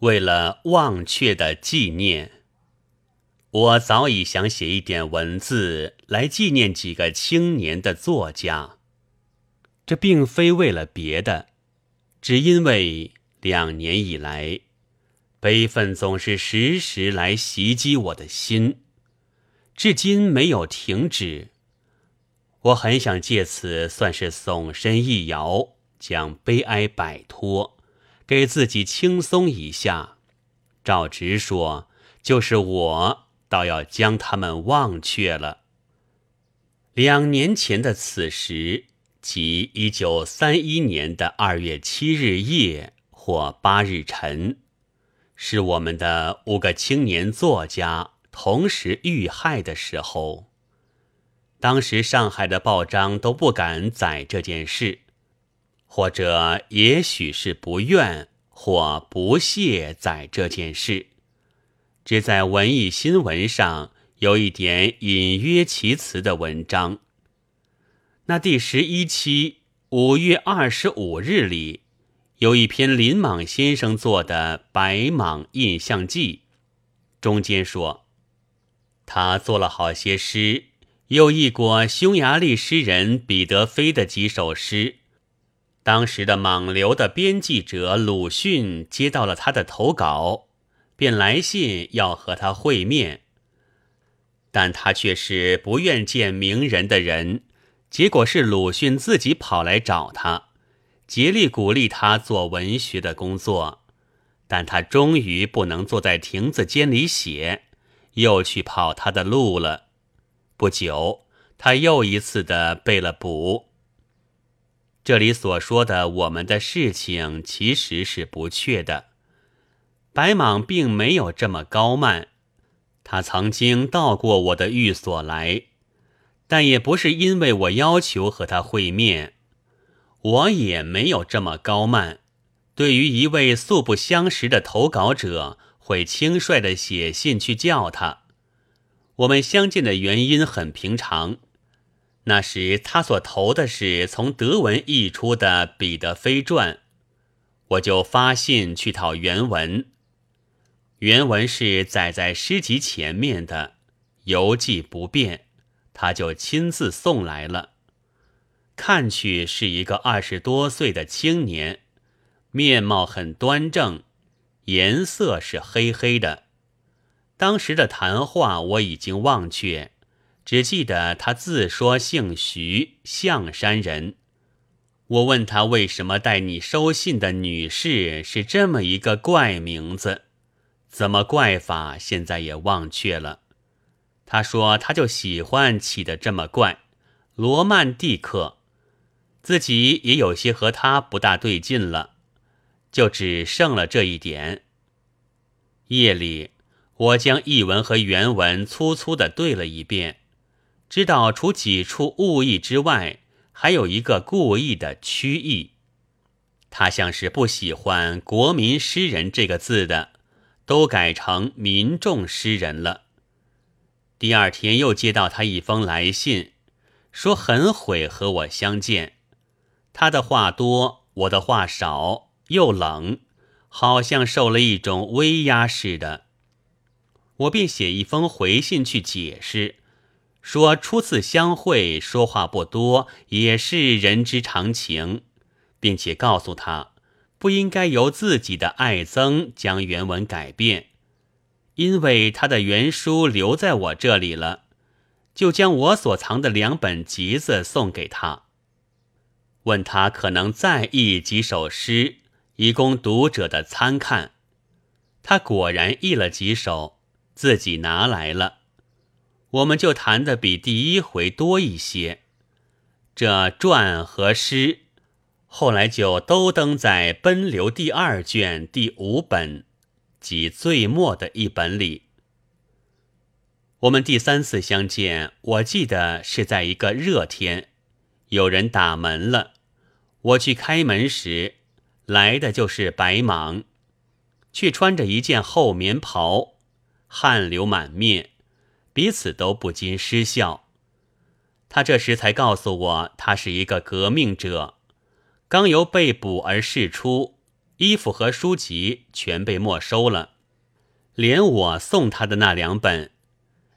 为了忘却的纪念，我早已想写一点文字来纪念几个青年的作家。这并非为了别的，只因为两年以来，悲愤总是时时来袭击我的心，至今没有停止。我很想借此算是耸身一摇，将悲哀摆脱。给自己轻松一下，照直说，就是我倒要将他们忘却了。两年前的此时，即一九三一年的二月七日夜或八日晨，是我们的五个青年作家同时遇害的时候。当时上海的报章都不敢载这件事。或者也许是不愿或不屑载这件事，只在文艺新闻上有一点隐约其词的文章。那第十一期五月二十五日里，有一篇林莽先生做的《白莽印象记》，中间说他做了好些诗，又译过匈牙利诗人彼得菲的几首诗。当时的《莽流》的编辑者鲁迅接到了他的投稿，便来信要和他会面，但他却是不愿见名人的人。结果是鲁迅自己跑来找他，竭力鼓励他做文学的工作，但他终于不能坐在亭子间里写，又去跑他的路了。不久，他又一次的被了捕。这里所说的我们的事情其实是不确的。白蟒并没有这么高慢，他曾经到过我的寓所来，但也不是因为我要求和他会面。我也没有这么高慢，对于一位素不相识的投稿者，会轻率的写信去叫他。我们相见的原因很平常。那时他所投的是从德文译出的《彼得飞传》，我就发信去讨原文。原文是载在诗集前面的，邮寄不便，他就亲自送来了。看去是一个二十多岁的青年，面貌很端正，颜色是黑黑的。当时的谈话我已经忘却。只记得他自说姓徐，象山人。我问他为什么带你收信的女士是这么一个怪名字，怎么怪法，现在也忘却了。他说他就喜欢起的这么怪，罗曼蒂克，自己也有些和他不大对劲了，就只剩了这一点。夜里，我将译文和原文粗粗的对了一遍。知道除几处误译之外，还有一个故意的曲意。他像是不喜欢“国民诗人”这个字的，都改成“民众诗人”了。第二天又接到他一封来信，说很悔和我相见。他的话多，我的话少，又冷，好像受了一种威压似的。我便写一封回信去解释。说初次相会，说话不多，也是人之常情，并且告诉他不应该由自己的爱憎将原文改变，因为他的原书留在我这里了，就将我所藏的两本集子送给他，问他可能再译几首诗，以供读者的参看。他果然译了几首，自己拿来了。我们就谈的比第一回多一些，这传和诗后来就都登在《奔流》第二卷第五本，即最末的一本里。我们第三次相见，我记得是在一个热天，有人打门了，我去开门时，来的就是白蟒，却穿着一件厚棉袍，汗流满面。彼此都不禁失笑。他这时才告诉我，他是一个革命者，刚由被捕而释出，衣服和书籍全被没收了，连我送他的那两本，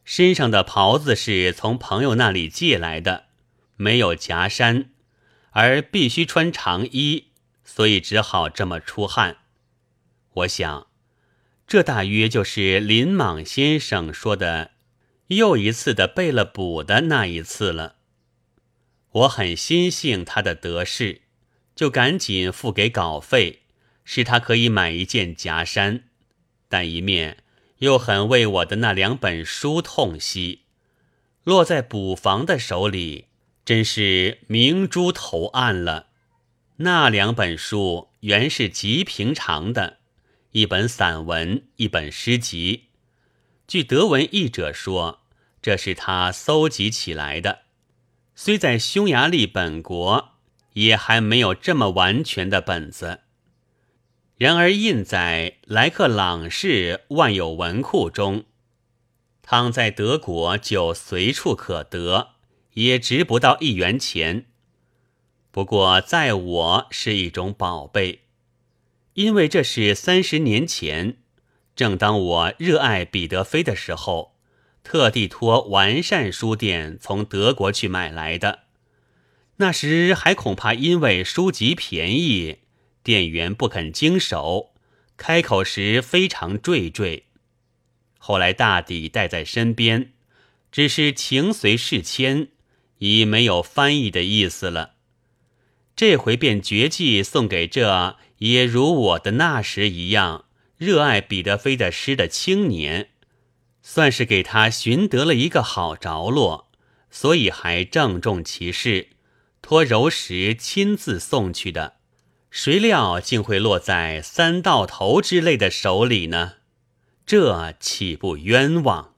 身上的袍子是从朋友那里借来的，没有夹衫，而必须穿长衣，所以只好这么出汗。我想，这大约就是林莽先生说的又一次的背了补的那一次了。我很心幸他的得势，就赶紧付给稿费。使他可以买一件夹衫，但一面又很为我的那两本书痛惜，落在补房的手里，真是明珠投案了。那两本书原是极平常的，一本散文，一本诗集。据德文译者说，这是他搜集起来的，虽在匈牙利本国，也还没有这么完全的本子。然而印在莱克朗市万有文库中，倘在德国就随处可得，也值不到一元钱。不过在我是一种宝贝，因为这是三十年前，正当我热爱彼得菲的时候，特地托完善书店从德国去买来的。那时还恐怕因为书籍便宜。店员不肯经手，开口时非常惴惴。后来大抵带在身边，只是情随事迁，已没有翻译的意思了。这回便绝技送给这也如我的那时一样热爱彼得菲的诗的青年，算是给他寻得了一个好着落，所以还郑重其事，托柔石亲自送去的。谁料竟会落在三道头之类的手里呢？这岂不冤枉？